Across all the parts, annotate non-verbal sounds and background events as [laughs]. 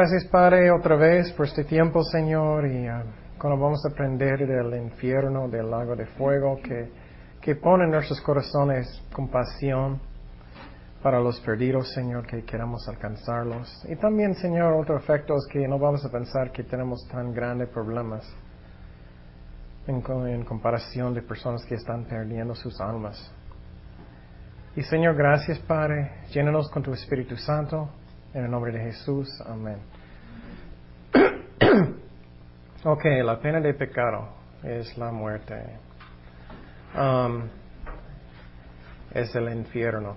Gracias Padre otra vez por este tiempo, Señor, y ah, cuando vamos a aprender del infierno, del lago de fuego, que, que pone en nuestros corazones compasión para los perdidos, Señor, que queramos alcanzarlos. Y también, Señor, otro efecto es que no vamos a pensar que tenemos tan grandes problemas en, en comparación de personas que están perdiendo sus almas. Y Señor, gracias Padre, llénanos con tu Espíritu Santo, en el nombre de Jesús, amén. [coughs] ok, la pena de pecado es la muerte. Um, es el infierno.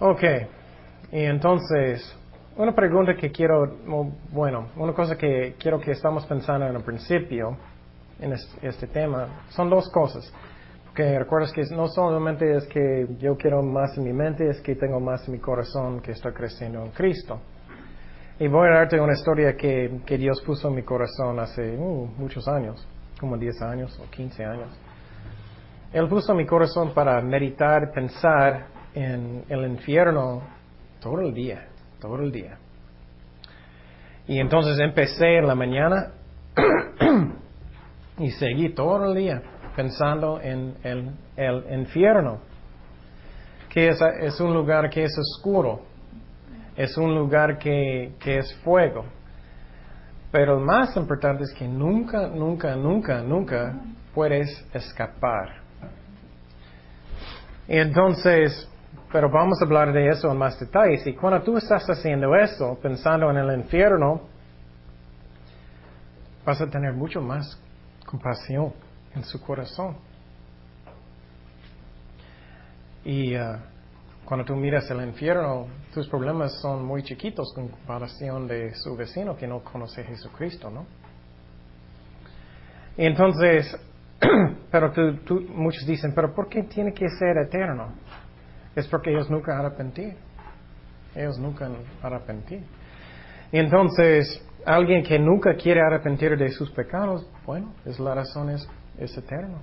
Ok, y entonces, una pregunta que quiero, bueno, una cosa que quiero que estamos pensando en el principio, en este tema, son dos cosas que recuerdas que no solamente es que yo quiero más en mi mente, es que tengo más en mi corazón que estoy creciendo en Cristo. Y voy a darte una historia que, que Dios puso en mi corazón hace uh, muchos años, como 10 años o 15 años. Él puso mi corazón para meditar, pensar en el infierno todo el día, todo el día. Y entonces empecé en la mañana [clears throat] y seguí todo el día pensando en el, infierno, que es, un lugar que es oscuro, es un lugar que, que es fuego. Pero más importante es que nunca, nunca, nunca, nunca puedes escapar. Y entonces, pero vamos a hablar de eso en más detalles. Y cuando tú estás haciendo eso, pensando en el infierno, vas a tener mucho más compasión en su corazón. Y uh, cuando tú miras el infierno, tus problemas son muy chiquitos en comparación de su vecino que no conoce a Jesucristo, ¿no? Y entonces, [clears throat] pero tú, muchos dicen, pero ¿por qué tiene que ser eterno? Es porque ellos nunca arrepentir. Ellos nunca arrepentir. Y entonces, alguien que nunca quiere arrepentir de sus pecados, bueno, es la razón es es eterno.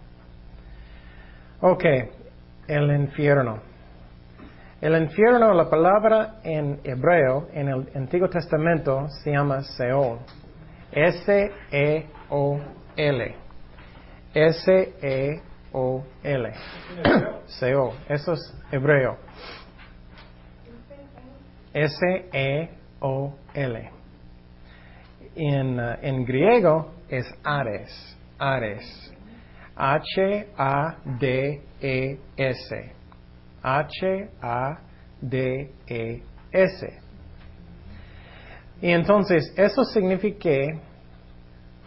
Ok, el infierno. El infierno, la palabra en hebreo, en el Antiguo Testamento, se llama Seol. S-E-O-L. S-E-O-L. [clears throat] Seol. Eso es hebreo. S-E-O-L. En, uh, en griego es Ares. Ares. H-A-D-E-S. H-A-D-E-S. Y entonces, eso significa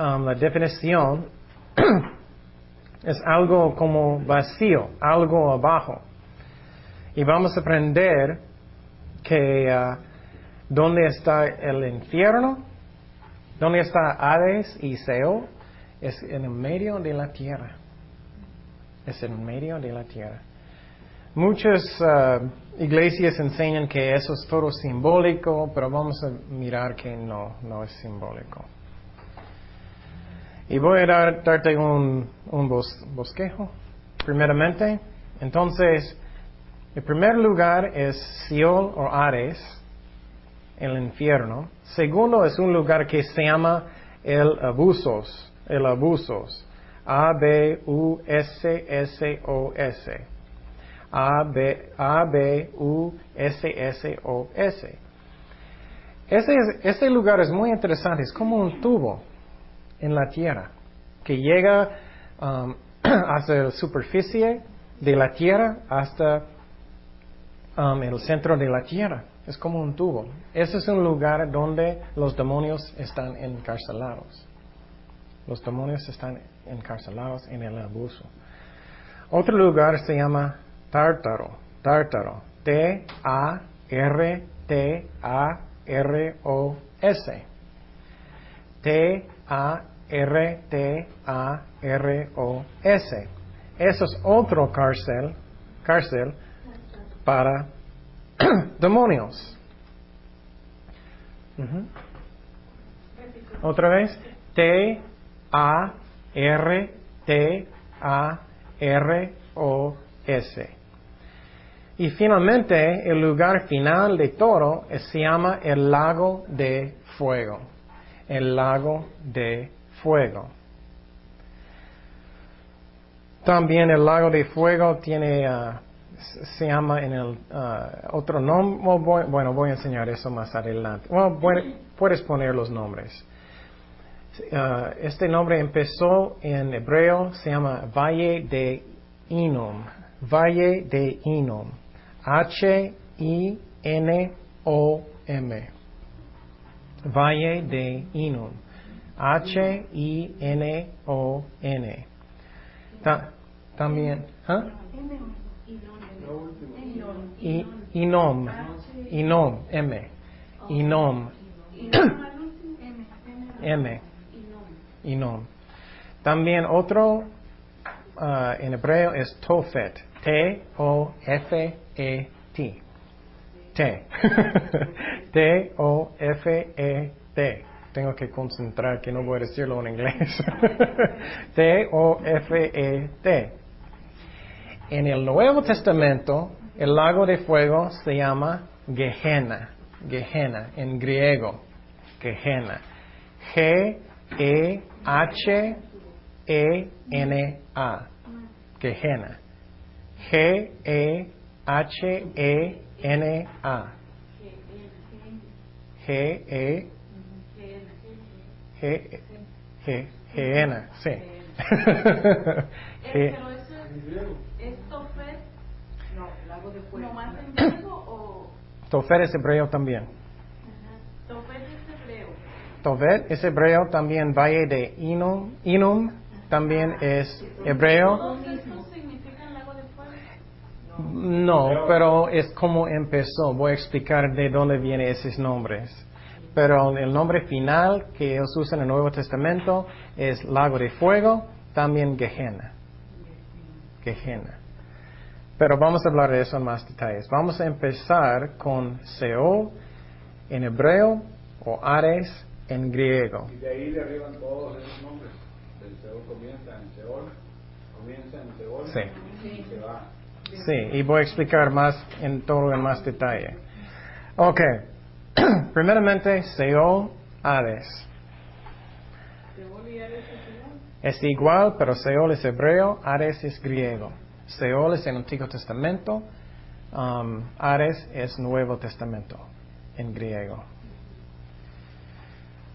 um, la definición [clears throat] es algo como vacío, algo abajo. Y vamos a aprender que uh, dónde está el infierno, dónde está Hades y Seo, es en el medio de la tierra. Es en medio de la tierra. Muchas uh, iglesias enseñan que eso es todo simbólico, pero vamos a mirar que no, no es simbólico. Y voy a darte un, un bosquejo, primeramente. Entonces, el primer lugar es Seol o Ares, el infierno. Segundo es un lugar que se llama el abusos el abusos. A-B-U-S-S-O-S. A-B-U-S-S-O-S. Ese, ese lugar es muy interesante, es como un tubo en la tierra que llega um, [clears throat] hasta la superficie de la tierra hasta um, el centro de la tierra. Es como un tubo. Ese es un lugar donde los demonios están encarcelados. Los demonios están encarcelados en el abuso. Otro lugar se llama Tártaro. Tártaro. T-A-R-T-A-R-O-S. T-A-R-T-A-R-O-S. Eso es otro cárcel, cárcel para [clears throat] demonios. Otra vez. T a R T A R O S. Y finalmente, el lugar final de todo se llama el lago de fuego. El lago de fuego. También el lago de fuego tiene, ah, se llama en el ah, otro nombre, bueno, voy a enseñar eso más adelante. Bueno, puedes poner los nombres. Ah, este nombre empezó en hebreo, se llama Valle de Inom. Valle de Inom. H-I-N-O-M. Valle de Inom. H-I-N-O-N. también. ¿ah? Inom. Inom. M. Inom. M. Inom. También otro uh, en hebreo es Tofet. T-O-F-E-T. T. T-O-F-E-T. [laughs] Tengo que concentrar que no voy a decirlo en inglés. [laughs] T-O-F-E-T. En el Nuevo Testamento, el lago de fuego se llama Gehenna. Gehenna, en griego. Gehenna. Gehenna. G, G, G, sí. Pero eso es Tofet, no, de fuego. ¿Nomás en griego o...? Tofet es hebreo también. Tofet es hebreo. Tofet es hebreo también, valle de Inum, Inum también es hebreo. ¿Todos estos significan lago de fuego? No, pero es como empezó. Voy a explicar de dónde vienen esos nombres. Pero el nombre final que ellos usan en el Nuevo Testamento es lago de fuego, también Gehenna. Gehenna. Pero vamos a hablar de eso en más detalles. Vamos a empezar con Seol en hebreo o Ares en griego. Y de ahí derriban todos esos nombres. El Seol comienza en Seol, comienza en Seol sí. y se va. Sí, y voy a explicar más en todo en más detalle. Ok. [clears throat] Primeramente, Seol, Hades. Es igual, pero Seol es hebreo, Hades es griego. Seol es el Antiguo Testamento, um, Hades es Nuevo Testamento en griego.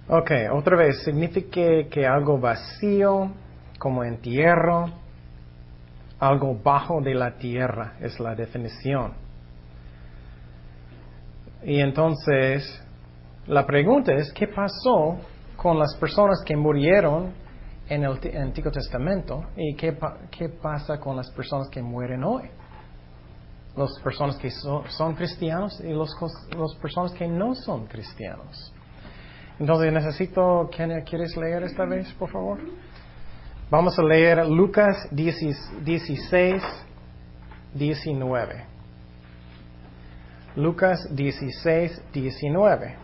Ok, otra vez, significa que algo vacío, como entierro, algo bajo de la tierra, es la definición. Y entonces, la pregunta es, ¿qué pasó con las personas que murieron en el Antiguo Testamento y qué, qué pasa con las personas que mueren hoy? Las personas que son, cristianos y las los personas que no son cristianos. Entonces necesito, ¿quieres leer esta vez, por favor? Vamos a leer Lucas 16, 19. Lucas 16, 19.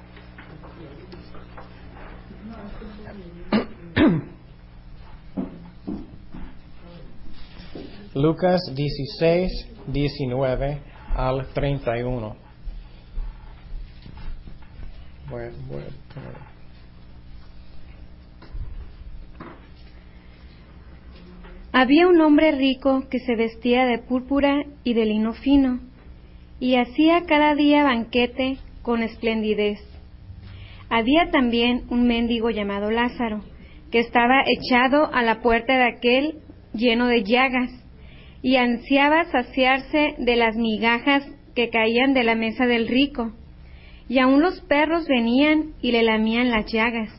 [coughs] Lucas 16, 19 al 31. Voy, voy Había un hombre rico que se vestía de púrpura y de lino fino y hacía cada día banquete con esplendidez. Había también un mendigo llamado Lázaro, que estaba echado a la puerta de aquel lleno de llagas, y ansiaba saciarse de las migajas que caían de la mesa del rico, y aun los perros venían y le lamían las llagas.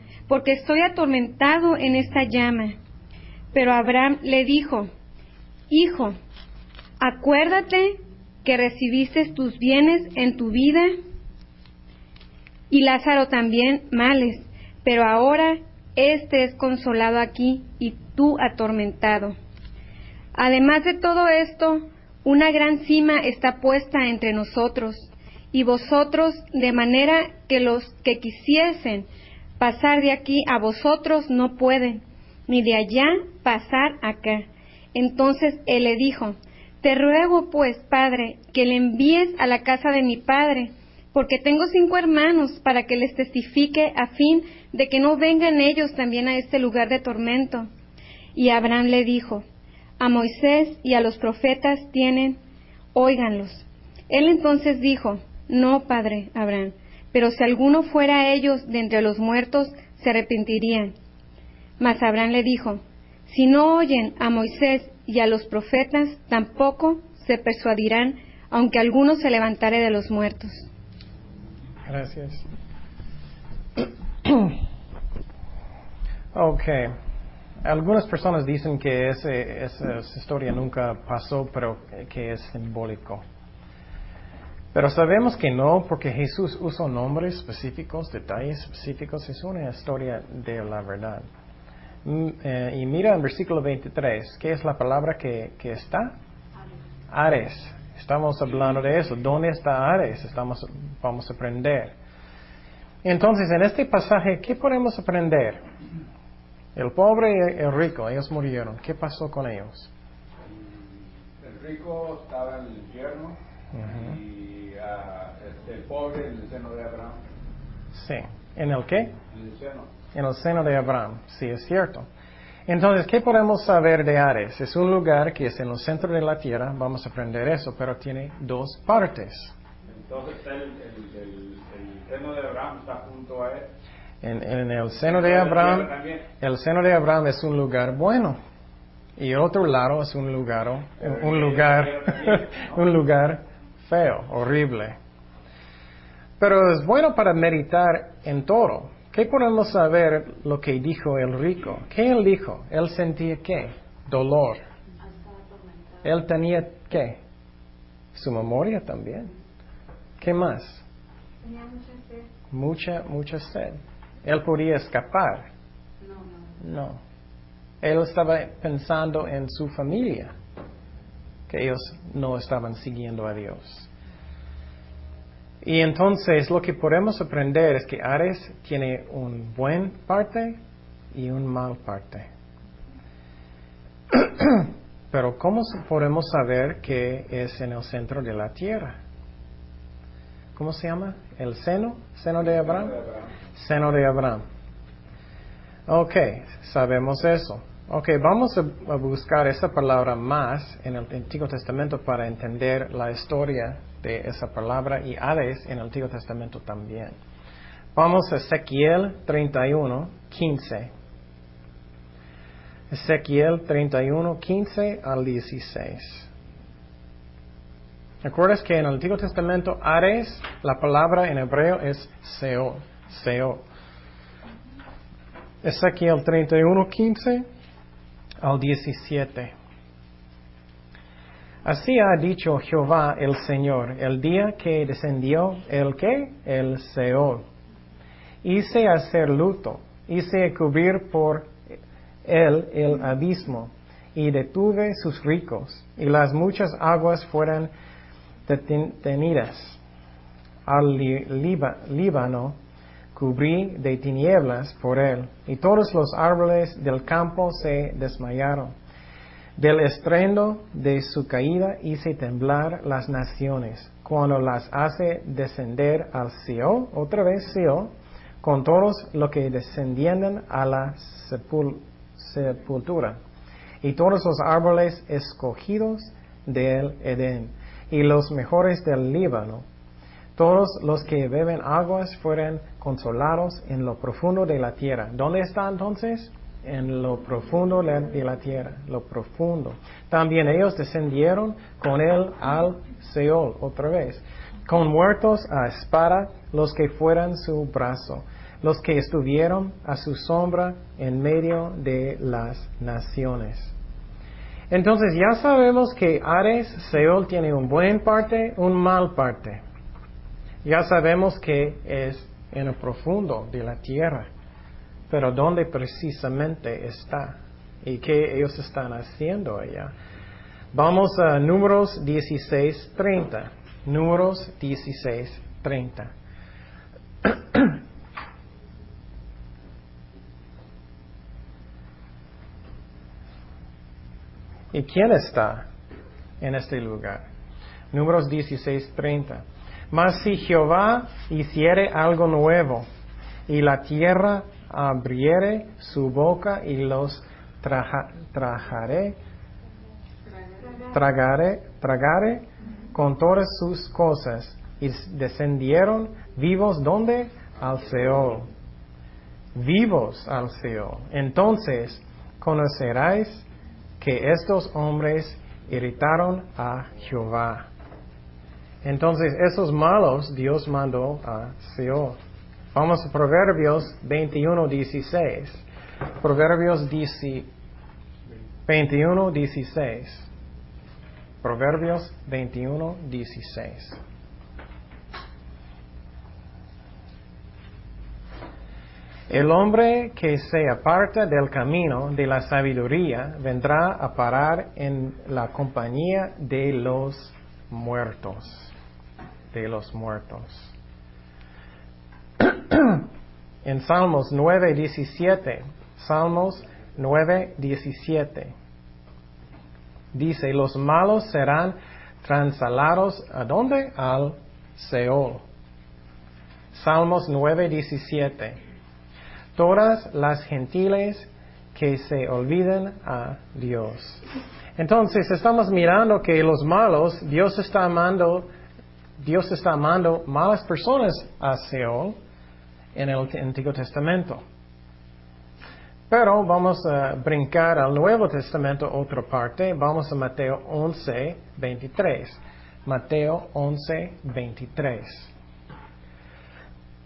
porque estoy atormentado en esta llama. Pero Abraham le dijo, Hijo, acuérdate que recibiste tus bienes en tu vida y Lázaro también males, pero ahora éste es consolado aquí y tú atormentado. Además de todo esto, una gran cima está puesta entre nosotros y vosotros, de manera que los que quisiesen pasar de aquí a vosotros no pueden, ni de allá pasar acá. Entonces él le dijo, Te ruego pues, Padre, que le envíes a la casa de mi Padre, porque tengo cinco hermanos, para que les testifique a fin de que no vengan ellos también a este lugar de tormento. Y Abraham le dijo, A Moisés y a los profetas tienen, óiganlos. Él entonces dijo, No, Padre Abraham, pero si alguno fuera ellos de entre los muertos, se arrepentirían. Mas Abraham le dijo, Si no oyen a Moisés y a los profetas, tampoco se persuadirán, aunque alguno se levantare de los muertos. Gracias. [clears throat] ok. Algunas personas dicen que esa historia nunca pasó, pero que es simbólico. Pero sabemos que no, porque Jesús usó nombres específicos, detalles específicos. Es una historia de la verdad. Mm, eh, y mira en versículo 23, ¿qué es la palabra que, que está? Ares. Estamos hablando de eso. ¿Dónde está Ares? Estamos, vamos a aprender. Entonces, en este pasaje, ¿qué podemos aprender? El pobre y el rico, ellos murieron. ¿Qué pasó con ellos? El rico estaba en el infierno y ah, este, el pobre en el seno de Abraham. Sí. ¿En el qué? En el seno. En el seno de Abraham. Sí, es cierto. Entonces, ¿qué podemos saber de Ares? Es un lugar que es en el centro de la tierra, vamos a aprender eso, pero tiene dos partes. Entonces, el, el, seno de Abraham está junto a él. En, en el seno de Abraham, el seno de Abraham es un lugar bueno. Y el otro lado es un lugar, un lugar, [laughs] un lugar feo, horrible. Pero es bueno para meditar en todo. ¿Qué podemos saber lo que dijo el rico? ¿Qué él dijo? Él sentía qué? Dolor. Él tenía qué? Su memoria también. ¿Qué más? Tenía mucha sed. Mucha, mucha sed. Él podía escapar. No, No. Él estaba pensando en su familia, que ellos no estaban siguiendo a Dios. Y entonces lo que podemos aprender es que Ares tiene un buen parte y un mal parte. [clears throat] Pero ¿cómo podemos saber que es en el centro de la tierra? ¿Cómo se llama? ¿El seno? ¿Seno de Abraham? Seno de Abraham. Ok, sabemos eso. Ok, vamos a, buscar esa palabra más en el Antiguo Testamento para entender la historia de esa palabra y Hades en el Antiguo Testamento también. Vamos a Ezequiel 31, 15. Ezequiel 31, 15 al 16. ¿Recuerdas que en el Antiguo Testamento Ares, la palabra en hebreo es Seo, Seo. Ezequiel 31, 15 al 17. Así ha dicho Jehová el Señor, el día que descendió el que, el Seol. Hice hacer luto, hice cubrir por él el abismo, y detuve sus ricos, y las muchas aguas fueron detenidas. Al Líbano cubrí de tinieblas por él, y todos los árboles del campo se desmayaron. Del estrendo de su caída hice temblar las naciones, cuando las hace descender al Seo, otra vez Seo, con todos los que descendienden a la sepultura, y todos los árboles escogidos del Edén, y los mejores del Líbano, todos los que beben aguas fueron consolados en lo profundo de la tierra. ¿Dónde está entonces? En lo profundo de la tierra, lo profundo. También ellos descendieron con él al Seol, otra vez, con muertos a espada los que fueran su brazo, los que estuvieron a su sombra en medio de las naciones. Entonces ya sabemos que Ares, Seol tiene un buen parte, un mal parte. Ya sabemos que es en el profundo de la tierra. Pero ¿dónde precisamente está? ¿Y qué ellos están haciendo allá? Vamos a números 16.30. Números 16.30. [clears throat] ¿Y quién está en este lugar? Números 16.30. Mas si Jehová hiciere algo nuevo y la tierra abriere su boca y los trajaré, tragare, tragare con todas sus cosas y descendieron vivos donde? Al Seol. Vivos al Seol. Entonces conoceráis que estos hombres irritaron a Jehová. Entonces esos malos Dios mandó a Seol. Vamos a Proverbios 21, 16. Proverbios 21, 16. Proverbios 21, 16. El hombre que se aparta del camino de la sabiduría vendrá a parar en la compañía de los muertos. De los muertos. [clears throat] en Salmos 9, 17, Salmos 9, 17. Dice, los malos serán transalados ¿a dónde? Al Seol. Salmos 9, 17. Todas las gentiles que se olviden a Dios. Entonces estamos mirando que los malos, Dios está amando, Dios está amando malas personas a Seol en el Antiguo Testamento. Pero vamos a brincar al Nuevo Testamento otra parte. Vamos a Mateo 11, 23. Mateo 11, 23.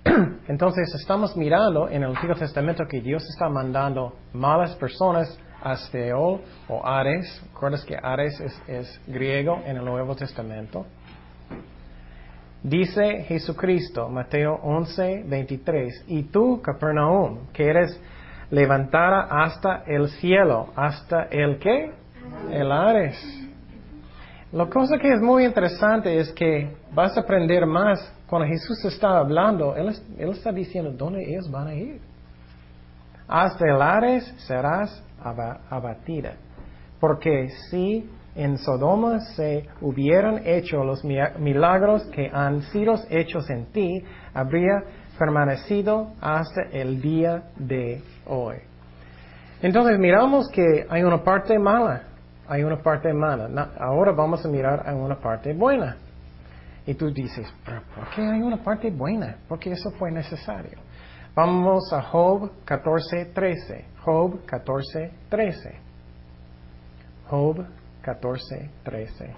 [clears throat] Entonces estamos mirando en el Antiguo Testamento que Dios está mandando malas personas a Seol o Ares. ¿Recuerdas que Ares es, es griego en el Nuevo Testamento? Dice Jesucristo, Mateo 11, 23, y tú, Capernaum, que eres levantada hasta el cielo, hasta el qué? El Ares. La cosa que es muy interesante es que vas a aprender más cuando Jesús está hablando, Él, él está diciendo dónde ellos van a ir. Hasta el Ares serás abatida. Porque si en Sodoma se hubieran hecho los milagros que han sido hechos en ti, habría permanecido hasta el día de hoy. Entonces miramos que hay una parte mala, hay una parte mala. Ahora vamos a mirar a una parte buena. Y tú dices, ¿por qué hay una parte buena? Porque eso fue necesario. Vamos a Job 14.13. Job 14.13. Job 14.13.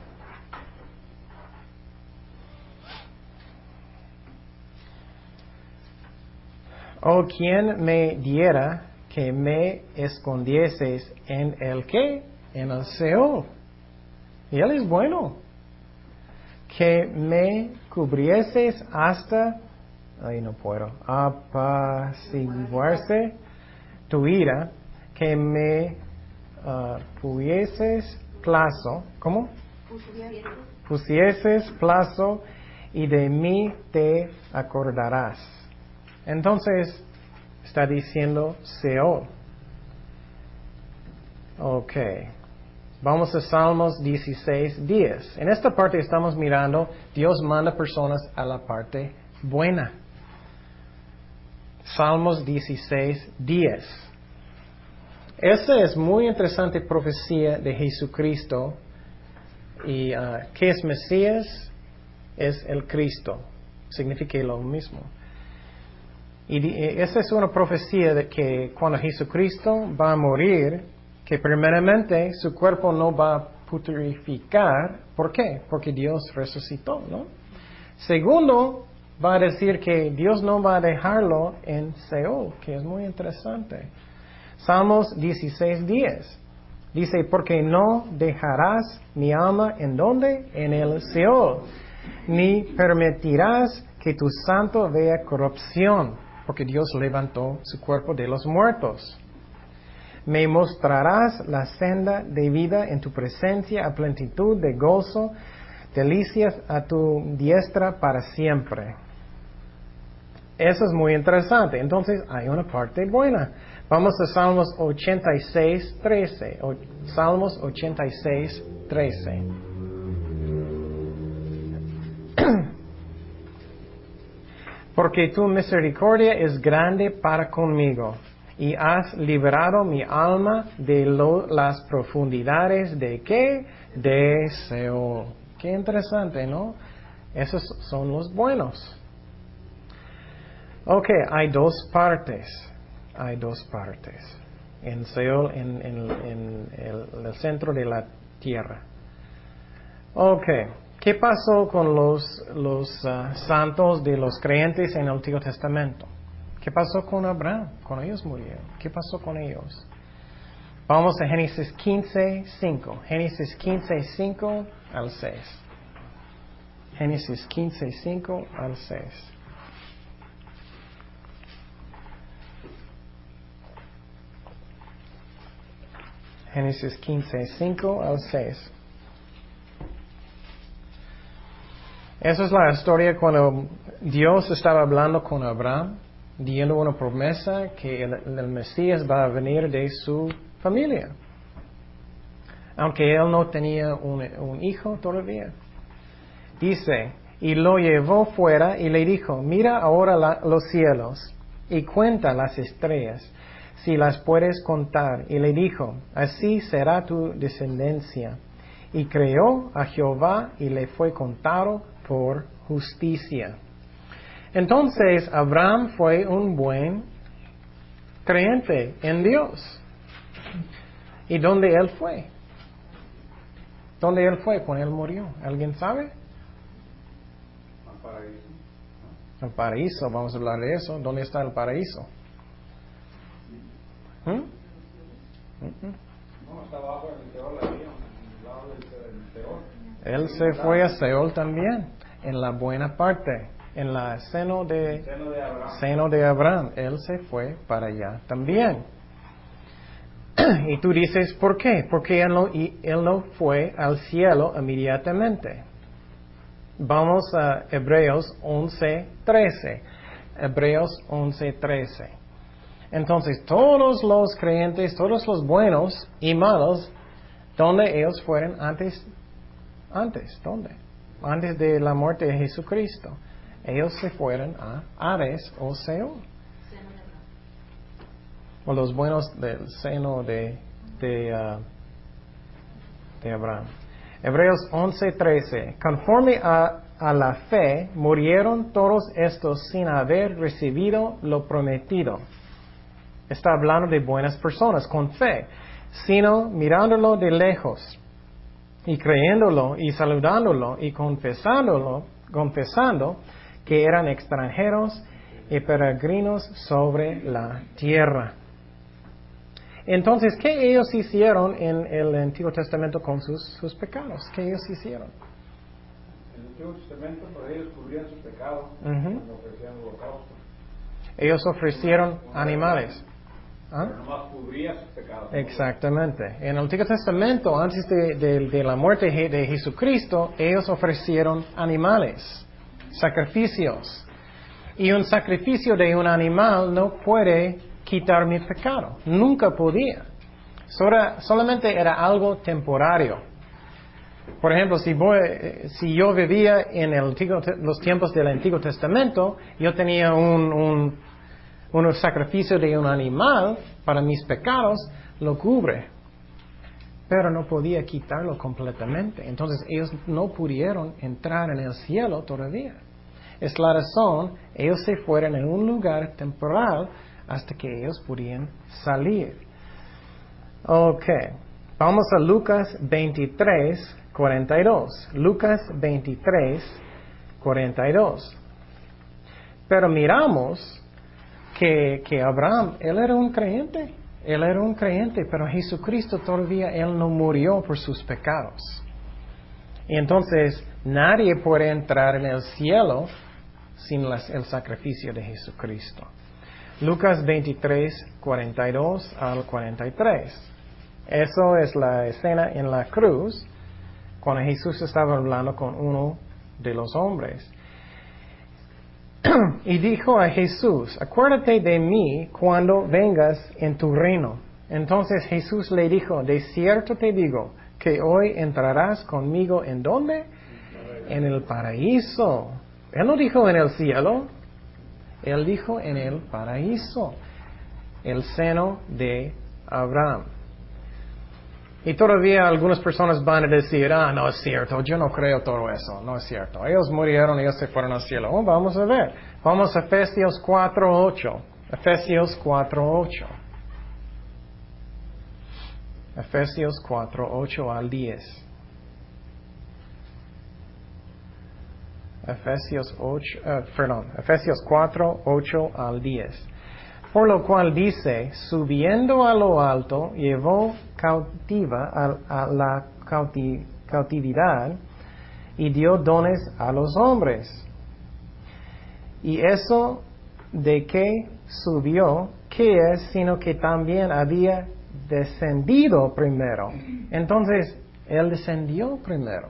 Oh, quien me diera que me escondieses en el qué? En el Seol. Y Él es bueno. Que me cubrieses hasta, ay no puedo, apaciguarse tu ira, que me uh, pusieses plazo, ¿cómo? Pusieses plazo y de mí te acordarás. Entonces, está diciendo Seol. Ok. Vamos a Salmos 16, 10. En esta parte estamos mirando, Dios manda personas a la parte buena. Salmos 16, 10. Esta es muy interesante profecía de Jesucristo. ¿Y uh, qué es Mesías? Es el Cristo. Significa lo mismo. Y eh, esa es una profecía de que cuando Jesucristo va a morir, que primeramente su cuerpo no va a putrificar. ¿Por qué? Porque Dios resucitó, ¿no? Segundo, va a decir que Dios no va a dejarlo en Seol, que es muy interesante. Salmos 16:10 Dice, porque no dejarás mi alma en donde? En el Seol, ni permitirás que tu santo vea corrupción, porque Dios levantó su cuerpo de los muertos. Me mostrarás la senda de vida en tu presencia a plenitud de gozo, delicias a tu diestra para siempre. Eso es muy interesante. Entonces hay una parte buena. Vamos a Salmos 86, 13. Salmos 86, 13. [clears throat] Porque tu misericordia es grande para conmigo y has liberado mi alma de las profundidades de qué? De Seol. Qué interesante, ¿no? Esos son los buenos. Ok, hay dos partes. Hay dos partes. En Seol, en, el, centro de la tierra. Ok, ¿qué pasó con los, los ah, santos de los creyentes en el Antiguo Testamento? ¿Qué pasó con Abraham? Con ellos murieron. ¿Qué pasó con ellos? Vamos a Génesis 15, 5. Génesis 15, 5 al 6. Génesis 15, 5 al 6. Génesis 15, 5 al 6. Esa es la historia cuando Dios estaba hablando con Abraham, dando una promesa que el, Mesías va a venir de su familia. Aunque él no tenía un, hijo todavía. Dice, y lo llevó fuera y le dijo, mira ahora los cielos y cuenta las estrellas si las puedes contar. Y le dijo, así será tu descendencia. Y creó a Jehová y le fue contado por justicia. Entonces Abraham fue un buen creyente en Dios. ¿Y dónde él fue? ¿Dónde él fue cuando él murió? ¿Alguien sabe? Al paraíso. Al paraíso, vamos a hablar de eso. ¿Dónde está el paraíso? Él se fue a Seol también, en la buena parte, en la seno de, seno de, Abraham. Él se fue para allá también. [clears throat] y tú dices, ¿por qué? Porque él no, él no fue al cielo inmediatamente. Vamos a Hebreos 11:13. Hebreos 11:13. Entonces, todos los creyentes, todos los buenos y malos, ¿dónde ellos fueron antes? Antes, ¿dónde? Antes de la muerte de Jesucristo. Ellos se fueron a Ares o Seol. O los buenos del seno de, de, uh, de Abraham. Hebreos 11:13. Conforme a, a la fe, murieron todos estos sin haber recibido lo prometido Está hablando de buenas personas con fe, sino mirándolo de lejos y creyéndolo y saludándolo y confesándolo, confesando que eran extranjeros y peregrinos sobre la tierra. Entonces, ¿qué ellos hicieron en el Antiguo Testamento con sus, pecados? ¿Qué ellos hicieron? En el Antiguo Testamento, ellos cubrían sus pecados ofrecían Ellos ofrecieron animales. ¿Ah? Exactamente. En el Antiguo Testamento, antes de, la muerte de Jesucristo, ellos ofrecieron animales, sacrificios. Y un sacrificio de un animal no puede quitar mi pecado. Nunca podía. solamente era algo temporario. Por ejemplo, si, si yo vivía en los tiempos del Antiguo Testamento, yo tenía un un sacrificio de un animal para mis pecados lo cubre, pero no podía quitarlo completamente. Entonces ellos no pudieron entrar en el cielo todavía. Es la razón, ellos se fueron en un lugar temporal hasta que ellos pudieran salir. Ok, vamos a Lucas 23, 42. Lucas 23, 42. Pero miramos que, Abraham, él era un creyente. Él era un creyente, pero Jesucristo todavía, Él no murió por sus pecados. Y entonces nadie puede entrar en el cielo sin el sacrificio de Jesucristo. Lucas 23, 42 al 43. Eso es la escena en la cruz cuando Jesús estaba hablando con uno de los hombres. Y dijo a Jesús, acuérdate de mí cuando vengas en tu reino. Entonces Jesús le dijo, de cierto te digo que hoy entrarás conmigo en dónde? En el paraíso. Él no dijo en el cielo, él dijo en el paraíso, el seno de Abraham. Y todavía algunas personas van a decir, ah, no es cierto, yo no creo todo eso, no es cierto. Ellos murieron, ellos se fueron al cielo. Oh, vamos a ver. Vamos a Efesios 4.8. Efesios 4.8. Efesios 4.8 al 10. Efesios 8, eh, perdón, Efesios 4, 8 al 10. Por lo cual dice, subiendo a lo alto, llevó cautiva a, la cautividad y dio dones a los hombres. Y eso de que subió, ¿qué es? Sino que también había descendido primero. Entonces, Él descendió primero.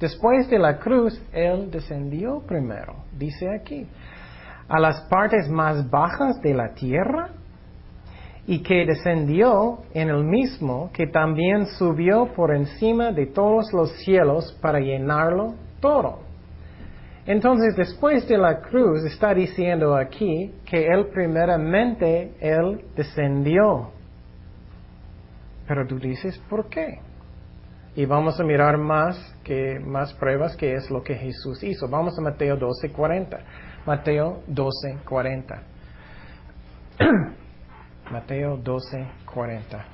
Después de la cruz, Él descendió primero, dice aquí a las partes más bajas de la tierra y que descendió en el mismo que también subió por encima de todos los cielos para llenarlo todo. Entonces, después de la cruz, está diciendo aquí que Él primeramente, Él descendió. Pero tú dices, ¿por qué? Y vamos a mirar más, que, más pruebas que es lo que Jesús hizo. Vamos a Mateo 12, 40. Mateo 12, 40. [clears throat] Mateo 12, 40.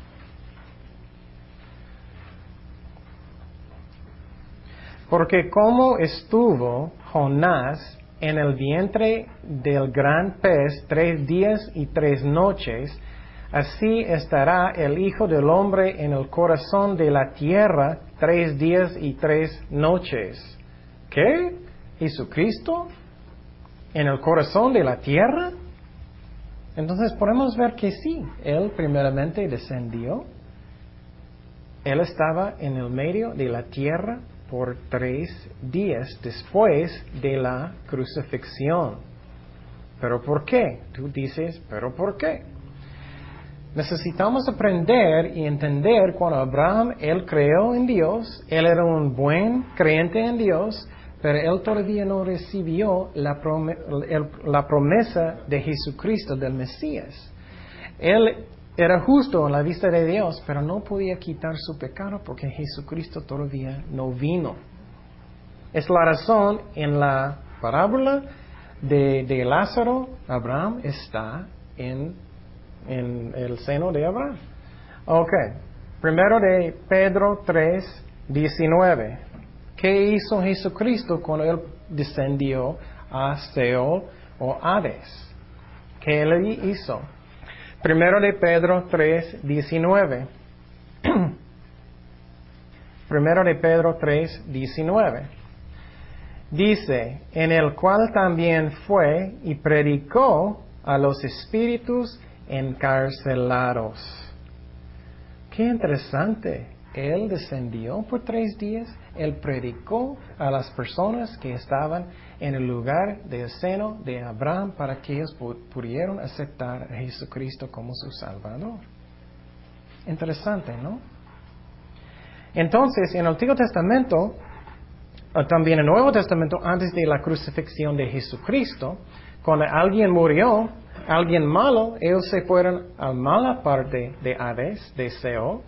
Porque como estuvo Jonás en el vientre del gran pez tres días y tres noches, así estará el Hijo del Hombre en el corazón de la tierra tres días y tres noches. ¿Qué? ¿Jesucristo? En el corazón de la tierra? Entonces podemos ver que sí, Él primeramente descendió, Él estaba en el medio de la tierra por tres días después de la crucifixión. ¿Pero por qué? Tú dices, ¿pero por qué? Necesitamos aprender y entender cuando Abraham, él creó en Dios, él era un buen creyente en Dios, pero él todavía no recibió la, promesa de Jesucristo, del Mesías. Él era justo en la vista de Dios, pero no podía quitar su pecado porque Jesucristo todavía no vino. Es la razón en la parábola de, Lázaro, Abraham está en, en, el seno de Abraham. Ok, primero de Pedro 3, 19. ¿Qué hizo Jesucristo cuando Él descendió a Seol o Hades? ¿Qué Él hizo? Primero de Pedro 3, 19. [clears throat] Primero de Pedro 3, 19. Dice, en el cual también fue y predicó a los espíritus encarcelados. Qué interesante. Él descendió por tres días, Él predicó a las personas que estaban en el lugar del seno de Abraham para que ellos pudieran aceptar a Jesucristo como su Salvador. Interesante, ¿no? Entonces, en el Antiguo Testamento, también en el Nuevo Testamento, antes de la crucifixión de Jesucristo, cuando alguien murió, alguien malo, ellos se fueron a mala parte de Hades, de Seo,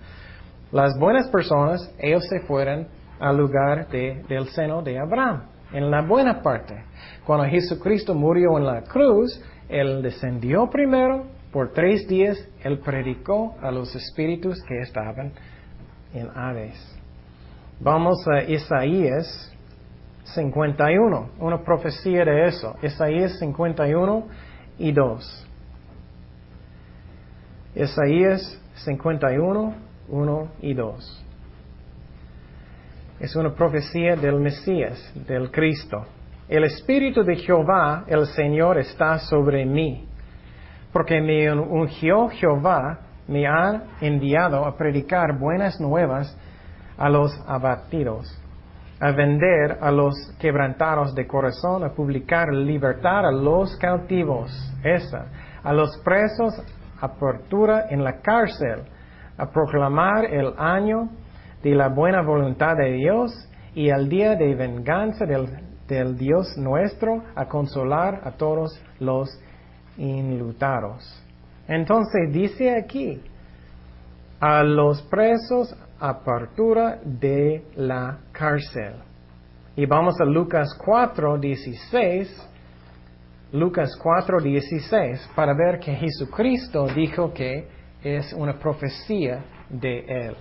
las buenas personas, ellos se fueron al lugar del seno de Abraham, en la buena parte. Cuando Jesucristo murió en la cruz, Él descendió primero, por tres días Él predicó a los espíritus que estaban en Hades. Vamos a Isaías 51, una profecía de eso. Isaías 51 y 2. Isaías 51, 1 y 2. Es una profecía del Mesías, del Cristo. El Espíritu de Jehová, el Señor, está sobre mí, porque me ungió Jehová, me ha enviado a predicar buenas nuevas a los abatidos, a vender a los quebrantados de corazón, a publicar libertad a los cautivos, a los presos, apertura en la cárcel, a proclamar el año de la buena voluntad de Dios y el día de venganza del del Dios nuestro a consolar a todos los inlutados. Entonces dice aquí, a los presos apertura de la cárcel. Y vamos a Lucas 4, 16. Lucas 4, 16, para ver que Jesucristo dijo que es una profecía de Él.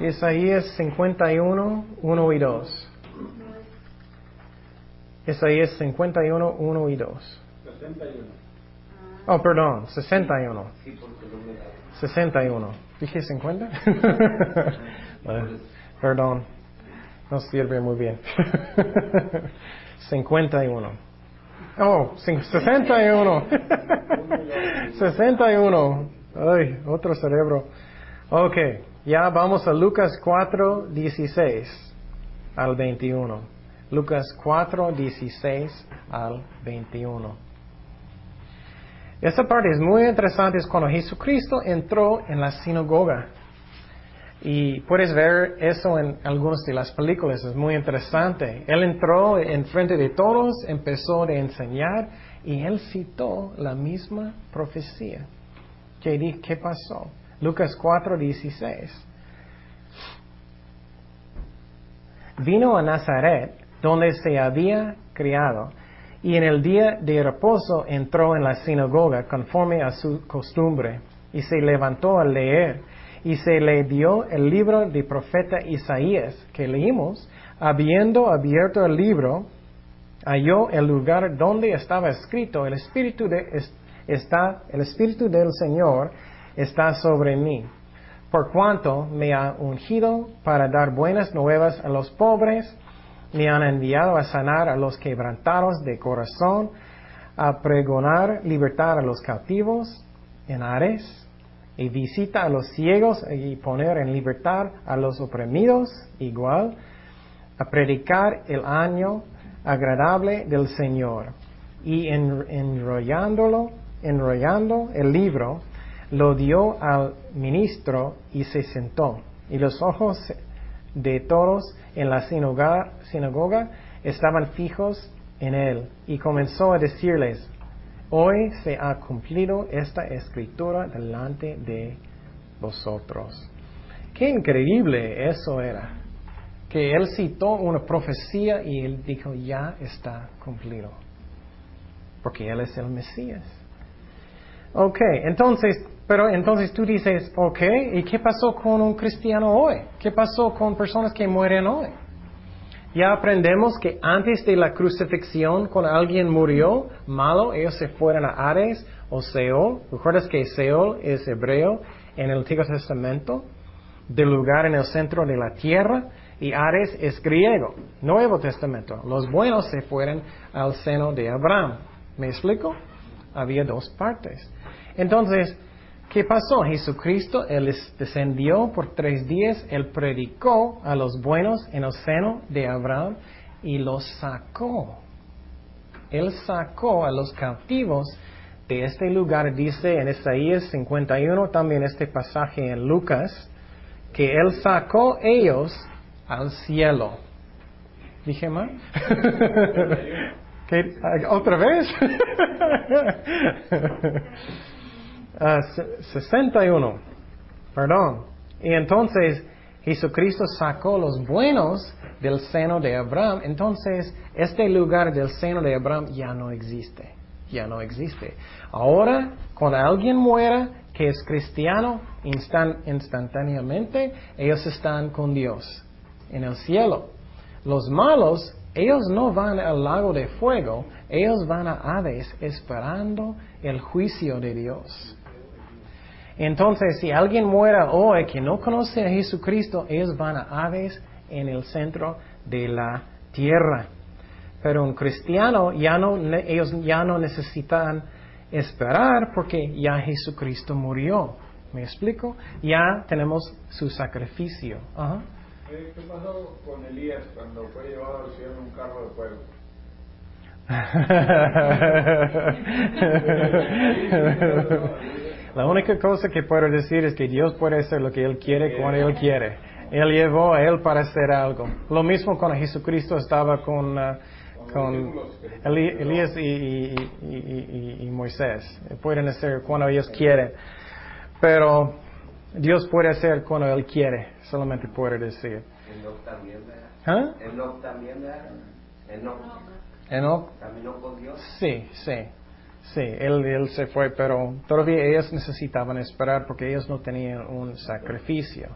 Isaías 51, 1 y 2. Isaías 51, 1 y 2. 61. Oh, perdón, 61. 61. ¿Dije 50? [laughs] perdón, no sirve muy bien. [laughs] 51. Oh, 61. 61. [laughs] Ay, otro cerebro. Ok. Ya vamos a Lucas 4, 16 al 21. Lucas 4, 16 al 21. Esta parte es muy interesante, es cuando Jesucristo entró en la sinagoga. Y puedes ver eso en algunas de las películas, es muy interesante. Él entró en frente de todos, empezó a enseñar y él citó la misma profecía. ¿Qué, qué pasó? Lucas 4, 16. Vino a Nazaret, donde se había criado, y en el día de reposo entró en la sinagoga conforme a su costumbre, y se levantó a leer, y se le dio el libro del profeta Isaías, que leímos, habiendo abierto el libro, halló el lugar donde estaba escrito, el Espíritu, de, está, el Espíritu del Señor está sobre mí, por cuanto me ha ungido para dar buenas nuevas a los pobres, me han enviado a sanar a los quebrantados de corazón, a pregonar libertad a los cautivos en Ares, y visita a los ciegos y poner en libertad a los oprimidos igual, a predicar el año agradable del Señor. Y enrollándolo, enrollando el libro, lo dio al ministro y se sentó. Y los ojos de todos en la sinagoga, estaban fijos en él. Y comenzó a decirles, hoy se ha cumplido esta escritura delante de vosotros. Qué increíble eso era. Que él citó una profecía y él dijo, ya está cumplido. Porque él es el Mesías. Ok, entonces pero entonces tú dices, ok, ¿y qué pasó con un cristiano hoy? ¿Qué pasó con personas que mueren hoy? Ya aprendemos que antes de la crucifixión, cuando alguien murió malo, ellos se fueron a Ares o Seol. ¿Recuerdas que Seol es hebreo en el Antiguo Testamento? Del lugar en el centro de la tierra. Y Ares es griego, Nuevo Testamento. Los buenos se fueron al seno de Abraham. ¿Me explico? Había dos partes. Entonces, ¿Qué pasó? Jesucristo, Él descendió por tres días, Él predicó a los buenos en el seno de Abraham y los sacó. Él sacó a los cautivos de este lugar, dice en Isaías 51, también este pasaje en Lucas, que Él sacó ellos al cielo. ¿Dije mal? [laughs] ¿Otra vez? [laughs] 61. Ah, Perdón. Y entonces Jesucristo sacó los buenos del seno de Abraham. Entonces este lugar del seno de Abraham ya no existe. Ya no existe. Ahora, cuando alguien muera que es cristiano, instantáneamente ellos están con Dios en el cielo. Los malos ellos no van al lago de fuego, ellos van a Hades esperando el juicio de Dios. Entonces, si alguien muera hoy que no conoce a Jesucristo, ellos van a Hades en el centro de la tierra. Pero un cristiano ya no, ellos ya no necesitan esperar porque ya Jesucristo murió. ¿Me explico? Ya tenemos su sacrificio. ¿Qué pasó con Elías cuando fue llevado al cielo en un carro de fuego? [laughs] La única cosa que puedo decir es que Dios puede hacer lo que Él quiere cuando Él quiere. Él llevó a Él para hacer algo. Lo mismo cuando Jesucristo estaba con, uh, con Elías y, y, Moisés. Pueden hacer cuando ellos quieren. Pero Dios puede hacer cuando Él quiere. Solamente puede decir. Enoch también. ¿Ah? Enoch también. Enoch. Enoch. ¿Caminó con Dios? Sí, sí. Sí, él, él se fue, pero todavía ellos necesitaban esperar porque ellos no tenían un sacrificio.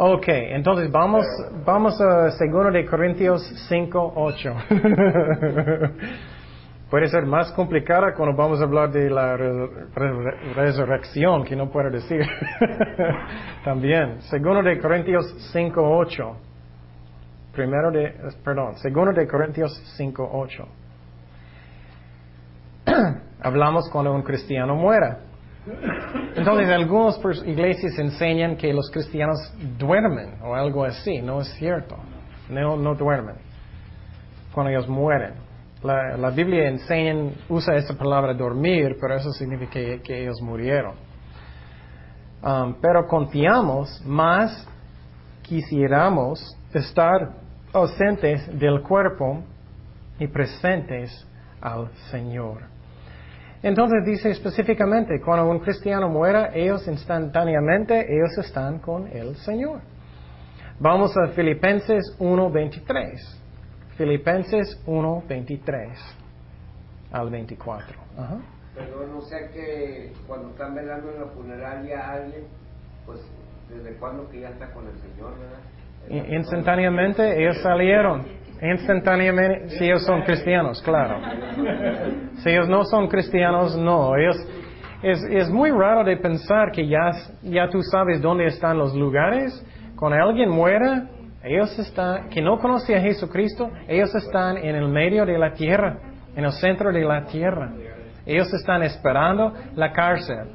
Ok, entonces vamos, vamos a 2 de Corintios 5, 8. [laughs] Puede ser más complicada cuando vamos a hablar de la resurrección, que no puedo decir. [laughs] También, 2 de Corintios 5, 8. Primero de, perdón, 2 de Corintios 5, 8. [clears throat] Hablamos cuando un cristiano muera. Entonces, algunas iglesias enseñan que los cristianos duermen o algo así. No es cierto. No, duermen cuando ellos mueren. La, Biblia enseña, usa esa palabra dormir, pero eso significa que, ellos murieron. Um, pero confiamos, más quisiéramos estar ausentes del cuerpo y presentes al Señor. Entonces dice específicamente, cuando un cristiano muera, ellos instantáneamente, ellos están con el Señor. Vamos a Filipenses 1.23. Filipenses 1.23 al 24. Perdón, o sea que cuando están velando en la funeraria alguien, pues desde cuándo que ya está con el Señor, ¿verdad? Instantáneamente ellos salieron instantáneamente, si ellos son cristianos, claro. Si ellos no son cristianos, no. Ellos, es, es muy raro de pensar que ya, ya tú sabes dónde están los lugares. Cuando alguien muera, ellos están, que no conoce a Jesucristo, ellos están en el medio de la tierra, en el centro de la tierra. Ellos están esperando la cárcel.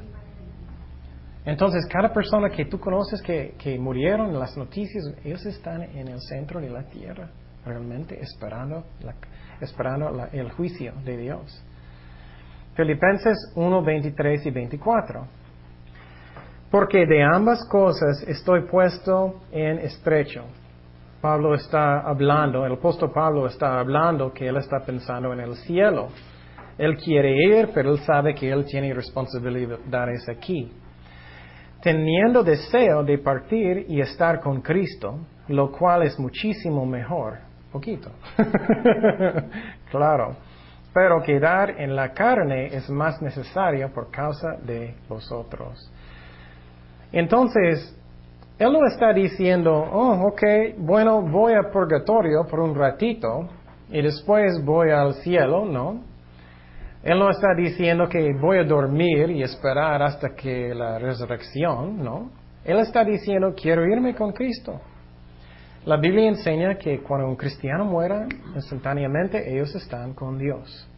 Entonces, cada persona que tú conoces que, que murieron en las noticias, ellos están en el centro de la tierra realmente esperando, el juicio de Dios. Filipenses 1, 23 y 24. Porque de ambas cosas estoy puesto en estrecho. Pablo está hablando, el apóstol Pablo está hablando que él está pensando en el cielo. Él quiere ir, pero él sabe que él tiene responsabilidades aquí. Teniendo deseo de partir y estar con Cristo, lo cual es muchísimo mejor poquito. [laughs] claro. Pero quedar en la carne es más necesario por causa de vosotros. Entonces, Él no está diciendo, oh, ok, bueno, voy a purgatorio por un ratito y después voy al cielo, no. Él no está diciendo que voy a dormir y esperar hasta que la resurrección, no. Él está diciendo, quiero irme con Cristo. La Biblia enseña que cuando un cristiano muera, instantáneamente ellos están con Dios.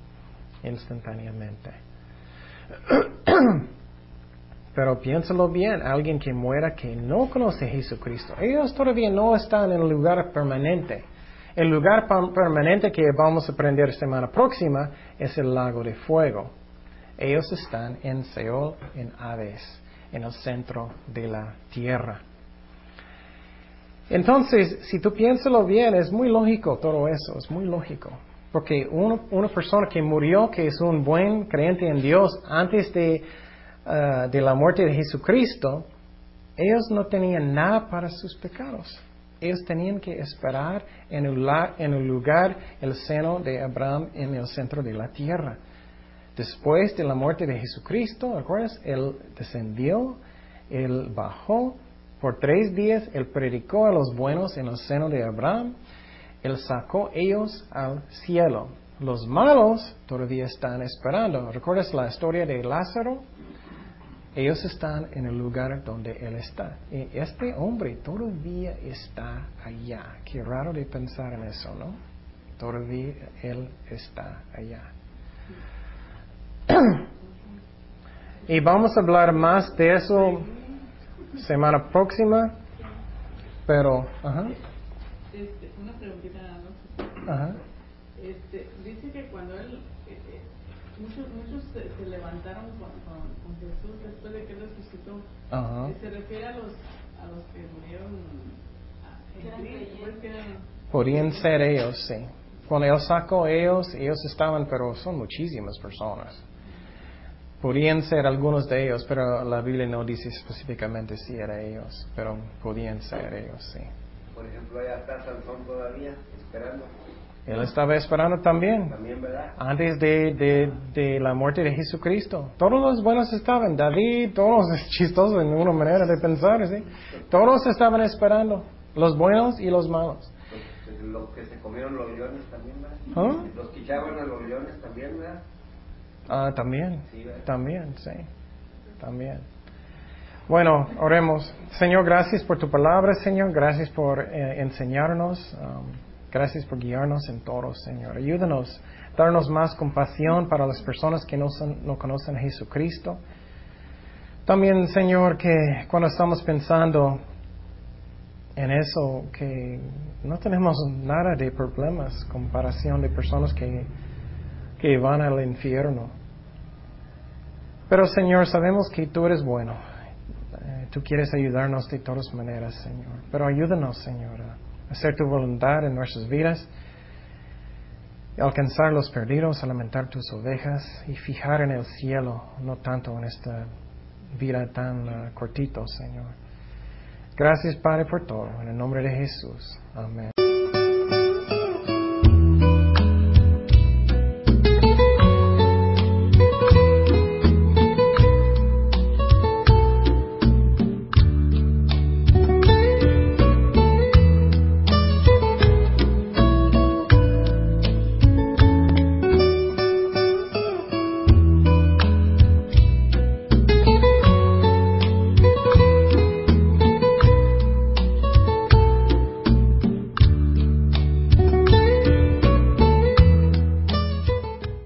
Instantáneamente. [clears throat] Pero piénsalo bien, alguien que muera que no conoce a Jesucristo, ellos todavía no están en el lugar permanente. El lugar permanente que vamos a aprender semana próxima es el lago de fuego. Ellos están en Seol, en Hades, en el centro de la tierra. Entonces, si tú piénsalo bien, es muy lógico todo eso, es muy lógico. Porque una persona que murió, que es un buen creyente en Dios antes de, de la muerte de Jesucristo, ellos no tenían nada para sus pecados. Ellos tenían que esperar en el, en el lugar, el seno de Abraham en el centro de la tierra. Después de la muerte de Jesucristo, ¿recuerdas? Él descendió, Él bajó por tres días él predicó a los buenos en el seno de Abraham. Él sacó ellos al cielo. Los malos todavía están esperando. ¿Recuerdas la historia de Lázaro? Ellos están en el lugar donde Él está. Y este hombre todavía está allá. Qué raro de pensar en eso, ¿no? Todavía Él está allá. [clears throat] y vamos a hablar más de eso semana próxima. Pero, ajá. Este, una preguntita nada más. Ajá. Este, dice que cuando él, eh, eh, muchos, muchos se, se levantaron con, con, con, Jesús después de que él resucitó. Ajá. Se refiere a los, a los que murieron pues que eran... Podrían ser ellos, sí. Cuando él sacó ellos, ellos estaban, pero son muchísimas personas. Podrían ser algunos de ellos, pero la Biblia no dice específicamente si era ellos, pero podían ser ellos, sí. Por ejemplo, allá está Sansón todavía esperando. Él estaba esperando también. También, ¿verdad? Antes de, de, de, la muerte de Jesucristo. Todos los buenos estaban. David, todos [laughs] chistosos en una manera de pensar, ¿sí? Todos estaban esperando. Los buenos y los malos. Los, los que se comieron los leones también, ¿verdad? ¿Ah? Los que echaban a los leones también, ¿verdad? Ah, también. también, sí. También. Bueno, oremos. Señor, gracias por tu palabra, Señor. Gracias por eh, enseñarnos. Um, gracias por guiarnos en todo, Señor. Ayúdanos, darnos más compasión para las personas que no, son, no conocen a Jesucristo. También, Señor, que cuando estamos pensando en eso, que no tenemos nada de problemas, comparación de personas que que van al infierno. Pero Señor, sabemos que tú eres bueno. Eh, tú quieres ayudarnos de todas maneras, Señor. Pero ayúdanos, Señor, a hacer tu voluntad en nuestras vidas, alcanzar los perdidos, alimentar tus ovejas y fijar en el cielo, no tanto en esta vida tan uh, cortito, Señor. Gracias, Padre, por todo. En el nombre de Jesús. Amén.